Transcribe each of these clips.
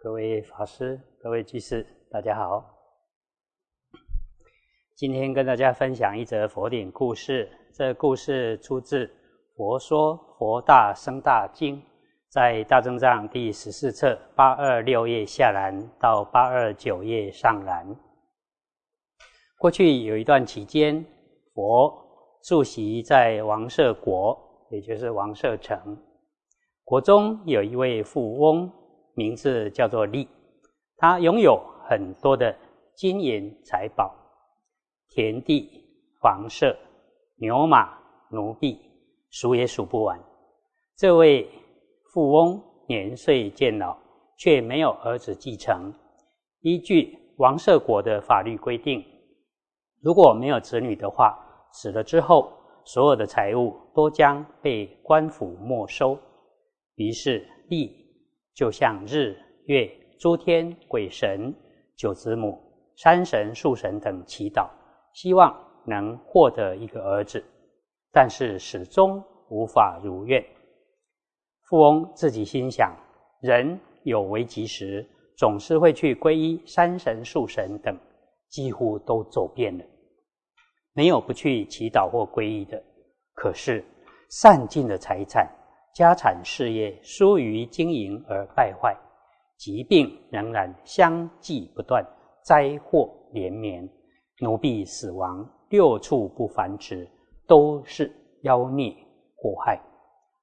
各位法师、各位居士，大家好。今天跟大家分享一则佛典故事。这故事出自《佛说佛大生大经》，在大正藏第十四册八二六页下栏到八二九页上栏。过去有一段期间，佛住席在王舍国，也就是王舍城。国中有一位富翁，名字叫做利，他拥有很多的金银财宝、田地、房舍、牛马、奴婢，数也数不完。这位富翁年岁渐老，却没有儿子继承。依据王舍国的法律规定，如果没有子女的话，死了之后，所有的财物都将被官府没收。于是，利就向日、月、诸天、鬼神、九子母、山神、树神等祈祷，希望能获得一个儿子，但是始终无法如愿。富翁自己心想：人有危急时，总是会去皈依山神、树神等，几乎都走遍了，没有不去祈祷或皈依的。可是，散尽了财产。家产事业疏于经营而败坏，疾病仍然相继不断，灾祸连绵，奴婢死亡，六畜不繁殖，都是妖孽祸害。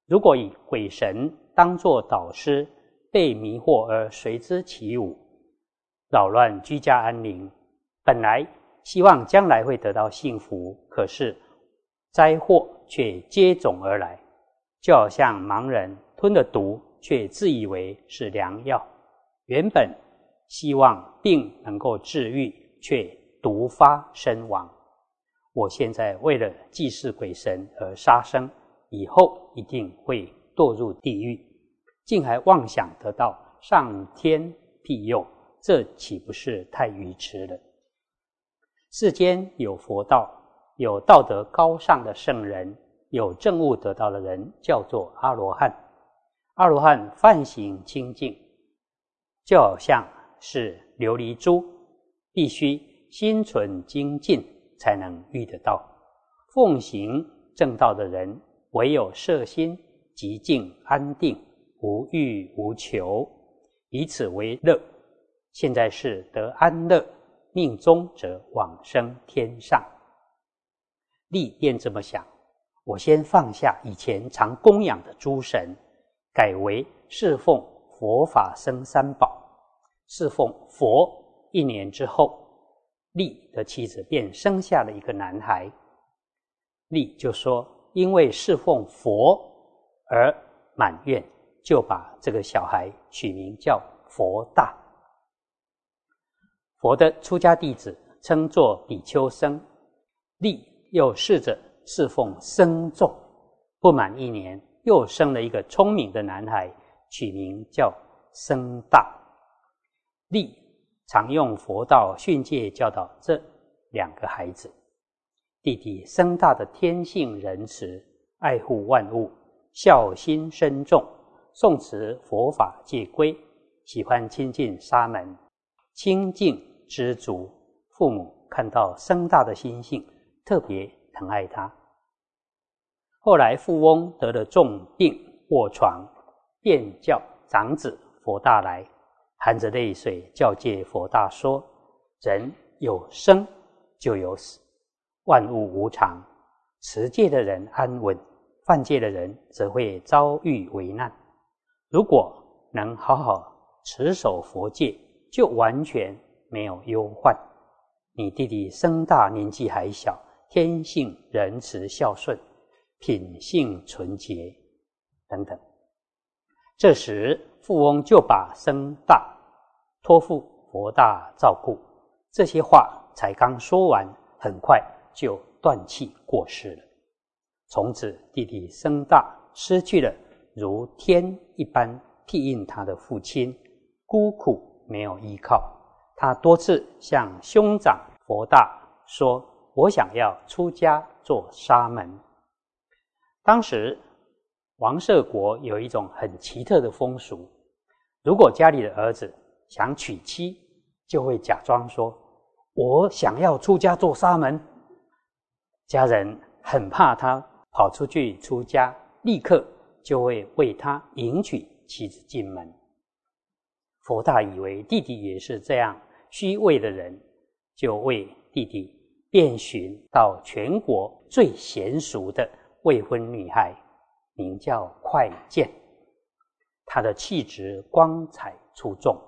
如果以鬼神当作导师，被迷惑而随之起舞，扰乱居家安宁，本来希望将来会得到幸福，可是灾祸却接踵而来。就好像盲人吞了毒，却自以为是良药；原本希望病能够治愈，却毒发身亡。我现在为了祭祀鬼神而杀生，以后一定会堕入地狱，竟还妄想得到上天庇佑，这岂不是太愚痴了？世间有佛道，有道德高尚的圣人。有正悟得到的人叫做阿罗汉。阿罗汉梵行清净，就好像是琉璃珠，必须心存精进才能遇得到。奉行正道的人，唯有摄心极静安定，无欲无求，以此为乐。现在是得安乐，命中则往生天上。利便这么想。我先放下以前常供养的诸神，改为侍奉佛法僧三宝。侍奉佛一年之后，利的妻子便生下了一个男孩。利就说：“因为侍奉佛而满愿，就把这个小孩取名叫佛大。”佛的出家弟子称作比丘僧。利又试着。侍奉僧众，不满一年，又生了一个聪明的男孩，取名叫僧大。利常用佛道训诫教导这两个孩子。弟弟僧大的天性仁慈，爱护万物，孝心深重，诵持佛法戒规，喜欢亲近沙门，清净知足。父母看到僧大的心性，特别。疼爱他。后来富翁得了重病卧床，便叫长子佛大来，含着泪水教诫佛大说：“人有生就有死，万物无常。持戒的人安稳，犯戒的人则会遭遇危难。如果能好好持守佛戒，就完全没有忧患。你弟弟生大年纪还小。”天性仁慈孝顺，品性纯洁等等。这时，富翁就把僧大托付佛大照顾。这些话才刚说完，很快就断气过世了。从此，弟弟僧大失去了如天一般庇应他的父亲，孤苦没有依靠。他多次向兄长佛大说。我想要出家做沙门。当时王舍国有一种很奇特的风俗：如果家里的儿子想娶妻，就会假装说：“我想要出家做沙门。”家人很怕他跑出去出家，立刻就会为他迎娶妻子进门。佛大以为弟弟也是这样虚伪的人，就为弟弟遍寻到全国最娴熟的未婚女孩，名叫快见。她的气质光彩出众，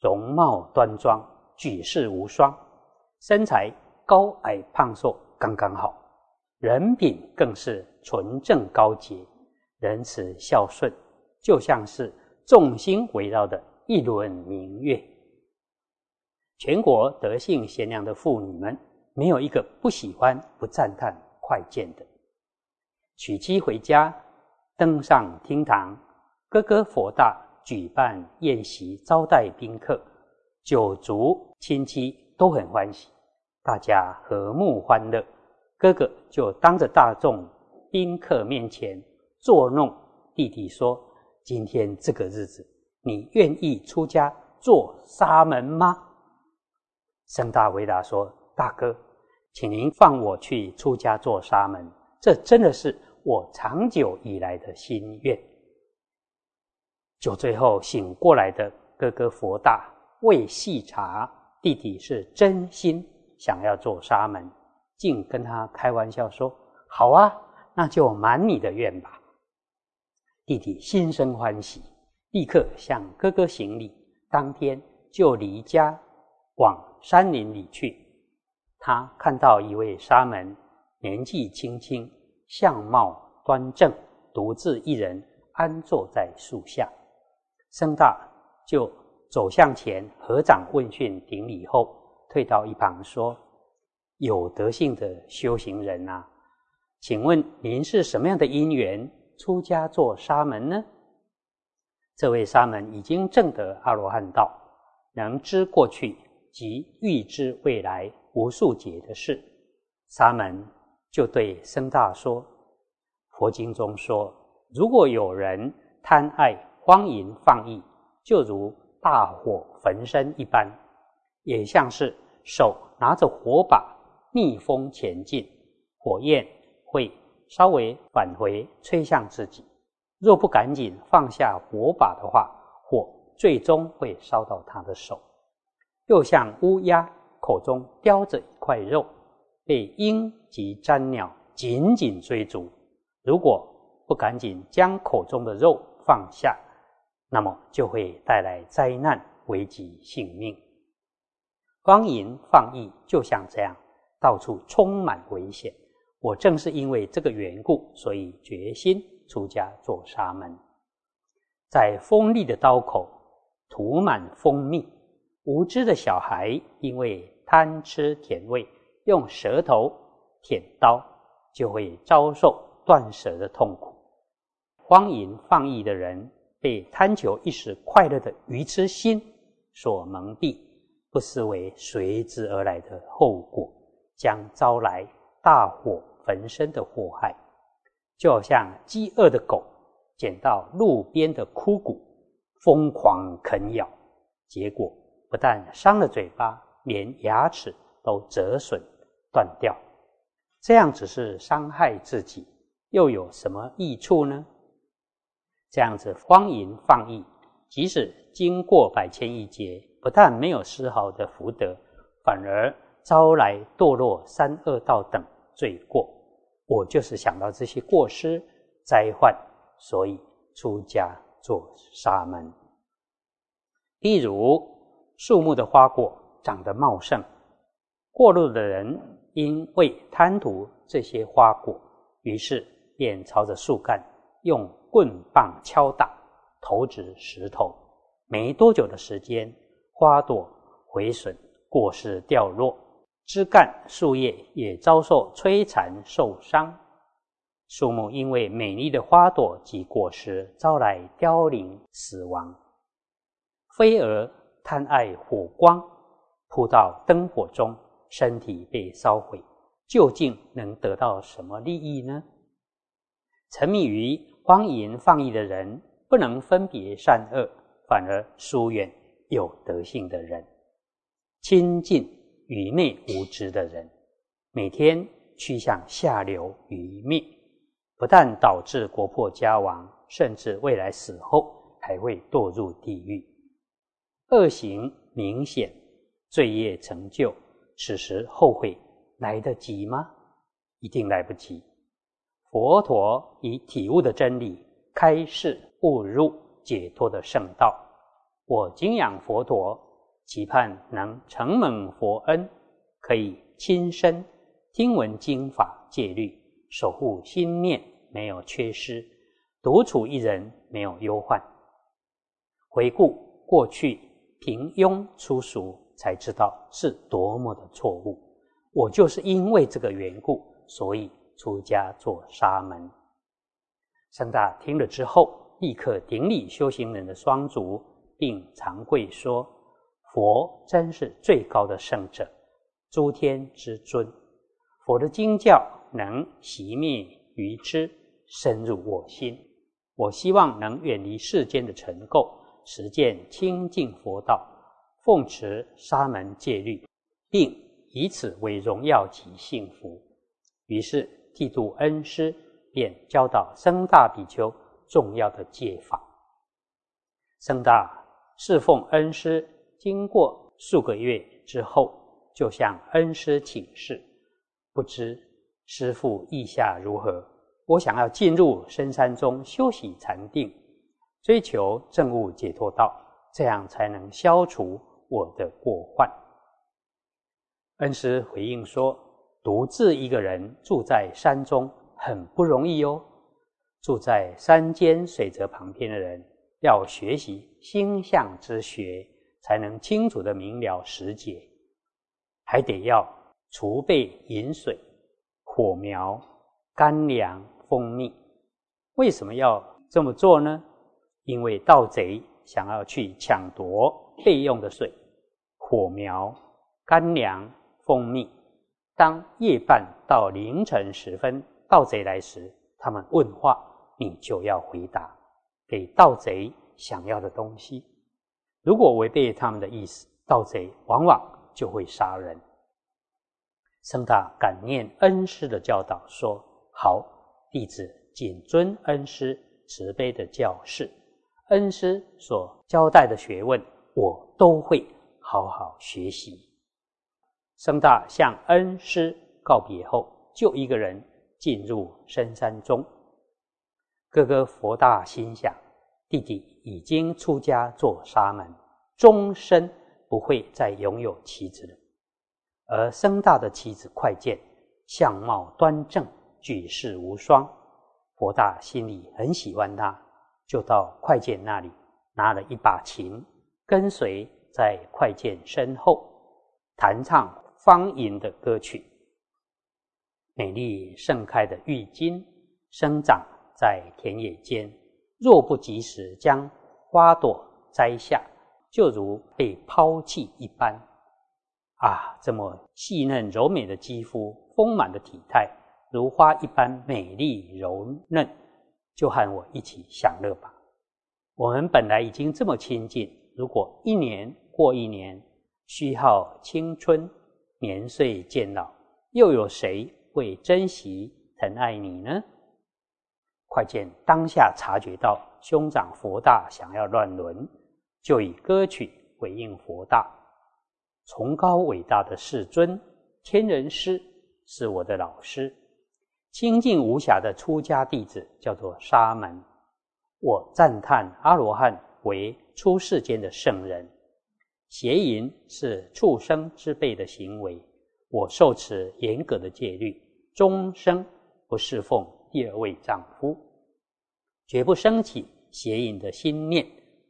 容貌端庄，举世无双，身材高矮胖瘦刚刚好，人品更是纯正高洁，仁慈孝顺，就像是众星围绕的。一轮明月，全国德性贤良的妇女们，没有一个不喜欢、不赞叹快见的。娶妻回家，登上厅堂，哥哥佛大举办宴席招待宾客，酒足亲戚都很欢喜，大家和睦欢乐。哥哥就当着大众宾客面前作弄弟弟说：“今天这个日子。”你愿意出家做沙门吗？僧大回答说：“大哥，请您放我去出家做沙门，这真的是我长久以来的心愿。”酒醉后醒过来的哥哥佛大未细查弟弟是真心想要做沙门，竟跟他开玩笑说：“好啊，那就满你的愿吧。”弟弟心生欢喜。立刻向哥哥行礼，当天就离家往山林里去。他看到一位沙门，年纪轻轻，相貌端正，独自一人安坐在树下。僧大就走向前，合掌问讯顶礼后，退到一旁说：“有德性的修行人呐，请问您是什么样的因缘出家做沙门呢？”这位沙门已经证得阿罗汉道，能知过去及预知未来无数劫的事。沙门就对僧大说：“佛经中说，如果有人贪爱荒淫放逸，就如大火焚身一般，也像是手拿着火把逆风前进，火焰会稍微返回吹向自己。”若不赶紧放下火把的话，火最终会烧到他的手。又像乌鸦口中叼着一块肉，被鹰及瞻鸟紧紧追逐。如果不赶紧将口中的肉放下，那么就会带来灾难，危及性命。光淫放逸就像这样，到处充满危险。我正是因为这个缘故，所以决心。出家做沙门，在锋利的刀口涂满蜂蜜，无知的小孩因为贪吃甜味，用舌头舔刀，就会遭受断舌的痛苦。荒淫放逸的人被贪求一时快乐的愚痴心所蒙蔽，不失为随之而来的后果，将招来大火焚身的祸害。就好像饥饿的狗捡到路边的枯骨，疯狂啃咬，结果不但伤了嘴巴，连牙齿都折损断掉。这样只是伤害自己，又有什么益处呢？这样子荒淫放逸，即使经过百千亿劫，不但没有丝毫的福德，反而招来堕落三恶道等罪过。我就是想到这些过失灾患，所以出家做沙门。例如树木的花果长得茂盛，过路的人因为贪图这些花果，于是便朝着树干用棍棒敲打，投掷石头。没多久的时间，花朵毁损，果实掉落。枝干、树叶也遭受摧残受伤，树木因为美丽的花朵及果实招来凋零死亡。飞蛾贪爱火光，扑到灯火中，身体被烧毁，究竟能得到什么利益呢？沉迷于荒淫放逸的人，不能分别善恶，反而疏远有德性的人，亲近愚昧无知的人，每天趋向下流愚昧，不但导致国破家亡，甚至未来死后还会堕入地狱。恶行明显，罪业成就，此时后悔来得及吗？一定来不及。佛陀以体悟的真理开示悟入解脱的圣道。我敬仰佛陀，期盼能承蒙佛恩，可以亲身听闻经法戒律，守护心念没有缺失，独处一人没有忧患。回顾过去平庸粗俗，才知道是多么的错误。我就是因为这个缘故，所以出家做沙门。僧大听了之后，立刻顶礼修行人的双足。并长跪说：“佛真是最高的圣者，诸天之尊。佛的经教能熄灭愚痴，深入我心。我希望能远离世间的尘垢，实践清净佛道，奉持沙门戒律，并以此为荣耀及幸福。”于是剃度恩师，便教导僧大比丘重要的戒法。僧大。侍奉恩师，经过数个月之后，就向恩师请示，不知师父意下如何？我想要进入深山中休息禅定，追求正悟解脱道，这样才能消除我的过患。恩师回应说：“独自一个人住在山中很不容易哦，住在山间水泽旁边的人。”要学习星象之学，才能清楚的明了时节，还得要储备饮水、火苗、干粮、蜂蜜。为什么要这么做呢？因为盗贼想要去抢夺备用的水、火苗、干粮、蜂蜜。当夜半到凌晨时分，盗贼来时，他们问话，你就要回答。给盗贼想要的东西，如果违背他们的意思，盗贼往往就会杀人。僧大感念恩师的教导，说：“好，弟子谨遵恩师慈悲的教示，恩师所交代的学问，我都会好好学习。”僧大向恩师告别后，就一个人进入深山中。哥哥佛大心想，弟弟已经出家做沙门，终身不会再拥有妻子了。而僧大的妻子快见相貌端正，举世无双，佛大心里很喜欢他，就到快见那里拿了一把琴，跟随在快见身后弹唱方吟的歌曲。美丽盛开的郁金生长。在田野间，若不及时将花朵摘下，就如被抛弃一般。啊，这么细嫩柔美的肌肤，丰满的体态，如花一般美丽柔嫩，就和我一起享乐吧。我们本来已经这么亲近，如果一年过一年，虚耗青春，年岁渐老，又有谁会珍惜疼爱你呢？快见当下察觉到兄长佛大想要乱伦，就以歌曲回应佛大。崇高伟大的世尊天人师是我的老师，清净无瑕的出家弟子叫做沙门。我赞叹阿罗汉为出世间的圣人，邪淫是畜生之辈的行为。我受持严格的戒律，终生不侍奉第二位丈夫。绝不升起邪淫的心念，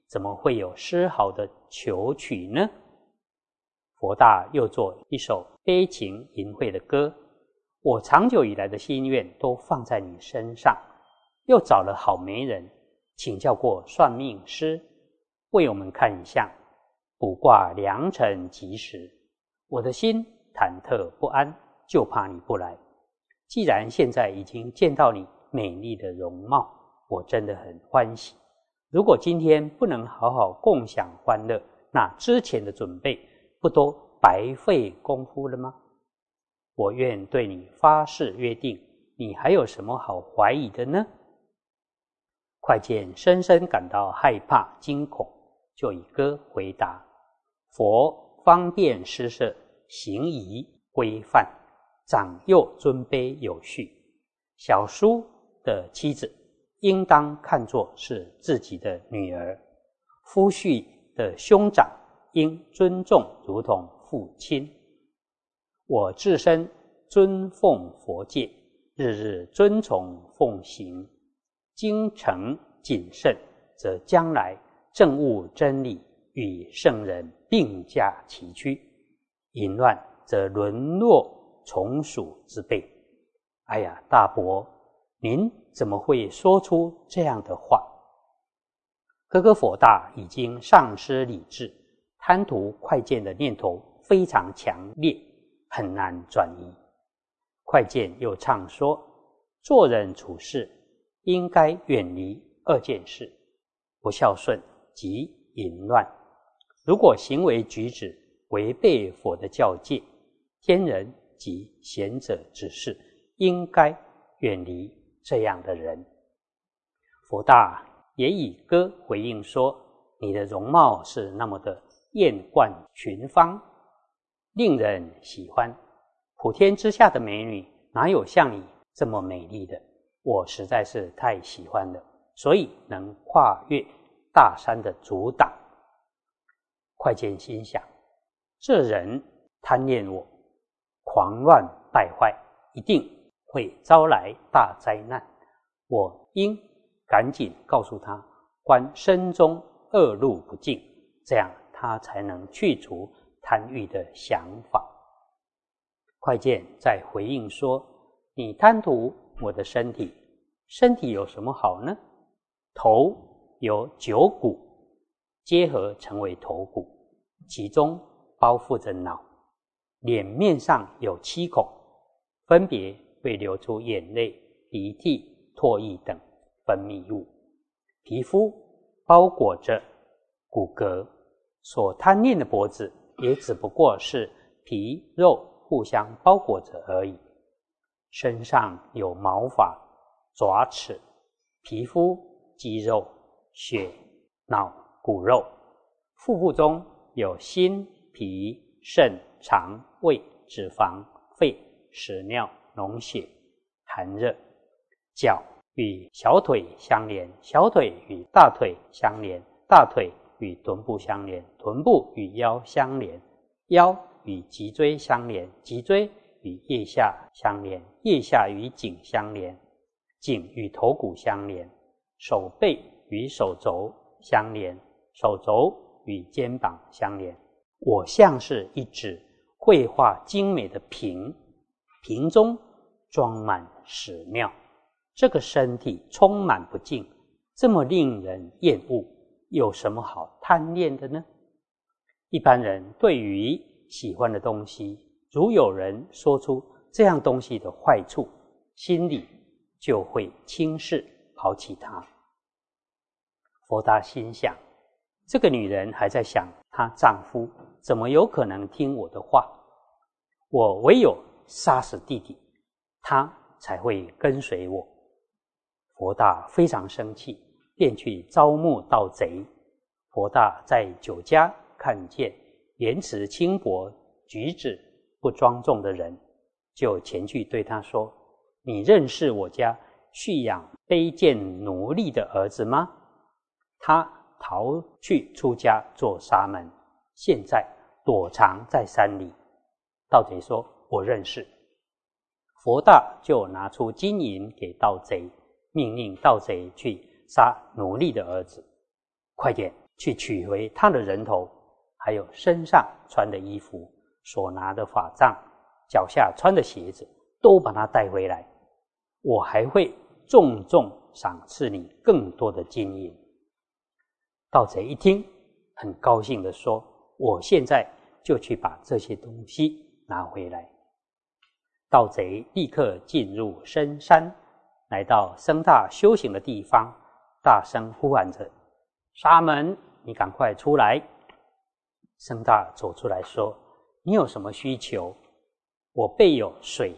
怎么会有丝毫的求取呢？佛大又作一首悲情淫秽的歌，我长久以来的心愿都放在你身上，又找了好媒人，请教过算命师，为我们看一相，卜卦良辰吉时。我的心忐忑不安，就怕你不来。既然现在已经见到你美丽的容貌。我真的很欢喜。如果今天不能好好共享欢乐，那之前的准备不都白费功夫了吗？我愿对你发誓约定，你还有什么好怀疑的呢？快见深深感到害怕惊恐，就以歌回答：佛方便施设，行仪规范，长幼尊卑有序。小叔的妻子应当看作是自己的女儿，夫婿的兄长应尊重如同父亲。我自身尊奉佛戒，日日遵从奉行，精诚谨慎，则将来正悟真理，与圣人并驾齐驱；淫乱则沦落从属之辈。哎呀，大伯，您怎么会说出这样的话？哥哥佛大已经丧失理智，贪图快见的念头非常强烈。很难转移。快见又唱说：做人处事应该远离二件事：不孝顺及淫乱。如果行为举止违背佛的教戒，天人及贤者指示，应该远离这样的人。佛大也以歌回应说：你的容貌是那么的艳冠群芳。令人喜欢，普天之下的美女哪有像你这么美丽的？我实在是太喜欢了，所以能跨越大山的阻挡。快见心想：这人贪恋我，狂乱败坏，一定会招来大灾难。我应赶紧告诉他，观身中恶路不净，这样他才能去除。贪欲的想法，快见在回应说：“你贪图我的身体，身体有什么好呢？头有九骨结合成为头骨，其中包覆着脑。脸面上有七孔，分别会流出眼泪、鼻涕、唾液等分泌物。皮肤包裹着骨骼，所贪恋的脖子。”也只不过是皮肉互相包裹着而已。身上有毛发、爪齿、皮肤、肌肉、血、脑、骨肉；腹部中有心、脾、肾、肠、胃、脂肪、肺、屎尿、脓血、寒热。脚与小腿相连，小腿与大腿相连，大腿。与臀部相连，臀部与腰相连，腰与脊椎相连，脊椎与腋下相连，腋下与颈相连，颈与头骨相连，手背与手肘相连，手肘与肩膀相连。我像是一只绘画精美的瓶，瓶中装满屎尿。这个身体充满不净，这么令人厌恶。有什么好贪恋的呢？一般人对于喜欢的东西，如有人说出这样东西的坏处，心里就会轻视抛弃它。佛达心想：这个女人还在想她丈夫怎么有可能听我的话？我唯有杀死弟弟，她才会跟随我。佛大非常生气。便去招募盗贼。佛大在酒家看见言辞轻薄、举止不庄重的人，就前去对他说：“你认识我家蓄养卑贱奴隶的儿子吗？他逃去出家做沙门，现在躲藏在山里。”盗贼说：“我认识。”佛大就拿出金银给盗贼，命令盗贼去。杀奴隶的儿子，快点去取回他的人头，还有身上穿的衣服、所拿的法杖、脚下穿的鞋子，都把他带回来。我还会重重赏赐你更多的金银。盗贼一听，很高兴的说：“我现在就去把这些东西拿回来。”盗贼立刻进入深山，来到僧大修行的地方。大声呼喊着：“沙门，你赶快出来！”僧大走出来说：“你有什么需求？我备有水、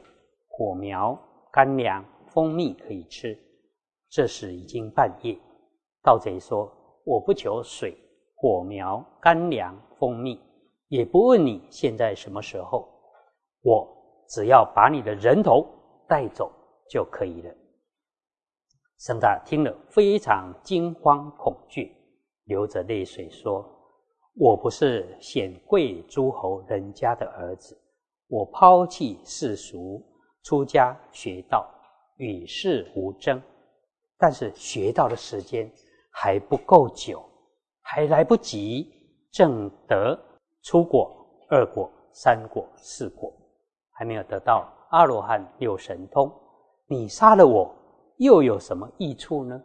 火苗、干粮、蜂蜜可以吃。”这时已经半夜。盗贼说：“我不求水、火苗、干粮、蜂蜜，也不问你现在什么时候，我只要把你的人头带走就可以了。”圣大听了，非常惊慌恐惧，流着泪水说：“我不是显贵诸侯人家的儿子，我抛弃世俗，出家学道，与世无争。但是学道的时间还不够久，还来不及证得出果、二果、三果、四果，还没有得到阿罗汉六神通。你杀了我！”又有什么益处呢？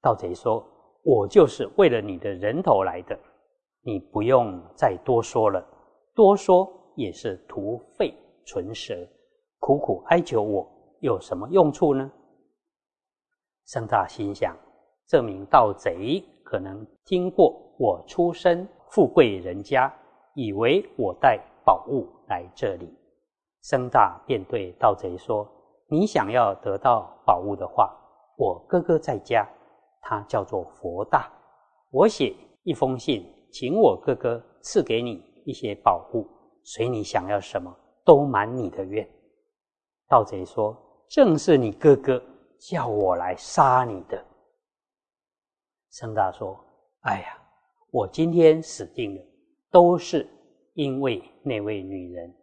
盗贼说：“我就是为了你的人头来的，你不用再多说了，多说也是徒费唇舌，苦苦哀求我有什么用处呢？”僧大心想：这名盗贼可能听过我出身富贵人家，以为我带宝物来这里。僧大便对盗贼说。你想要得到宝物的话，我哥哥在家，他叫做佛大。我写一封信，请我哥哥赐给你一些宝物，随你想要什么，都满你的愿。盗贼说：“正是你哥哥叫我来杀你的。”僧大说：“哎呀，我今天死定了，都是因为那位女人。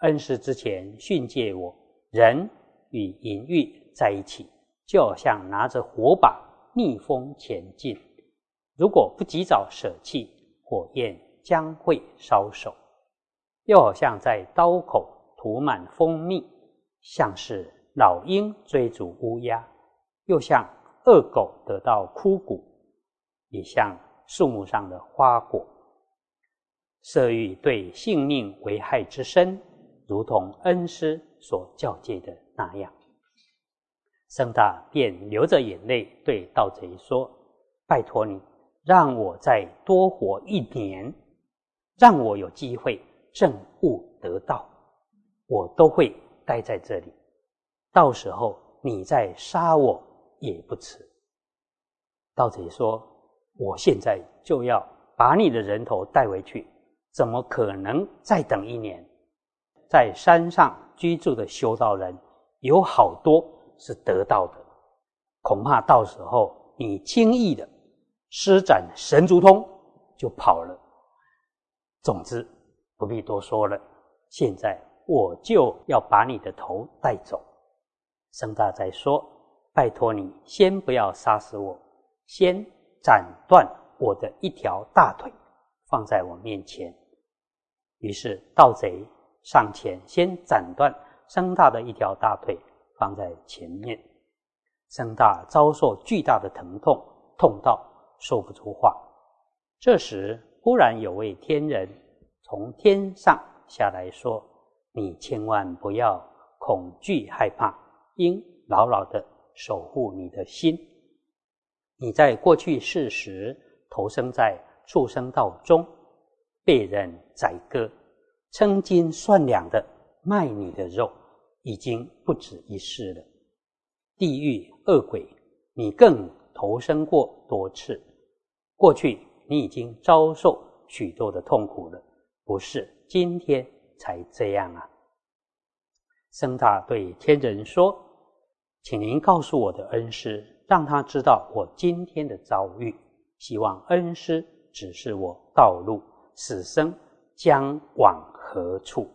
恩师之前训诫我，人。”与淫欲在一起，就好像拿着火把逆风前进。如果不及早舍弃，火焰将会烧手；又好像在刀口涂满蜂蜜，像是老鹰追逐乌鸦，又像恶狗得到枯骨，也像树木上的花果。色欲对性命危害之深，如同恩师所教诫的。那样，僧大便流着眼泪对盗贼说：“拜托你，让我再多活一年，让我有机会证悟得道，我都会待在这里。到时候你再杀我也不迟。”盗贼说：“我现在就要把你的人头带回去，怎么可能再等一年？在山上居住的修道人。”有好多是得到的，恐怕到时候你轻易的施展神足通就跑了。总之不必多说了，现在我就要把你的头带走。僧大在说：“拜托你先不要杀死我，先斩断我的一条大腿，放在我面前。”于是盗贼上前先斩断。僧大的一条大腿放在前面，僧大遭受巨大的疼痛，痛到说不出话。这时，忽然有位天人从天上下来说：“你千万不要恐惧害怕，应牢牢的守护你的心。你在过去世时投生在畜生道中，被人宰割，称斤算两的卖你的肉。”已经不止一世了。地狱恶鬼，你更投生过多次。过去你已经遭受许多的痛苦了，不是今天才这样啊！僧大对天人说：“请您告诉我的恩师，让他知道我今天的遭遇。希望恩师指示我道路，此生将往何处。”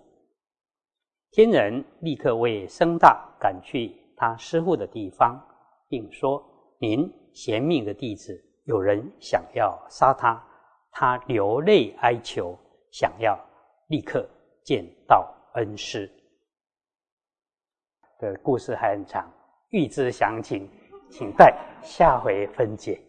天人立刻为僧大赶去他师父的地方，并说：“您贤命的弟子，有人想要杀他，他流泪哀求，想要立刻见到恩师。”的故事还很长，欲知详情，请待下回分解。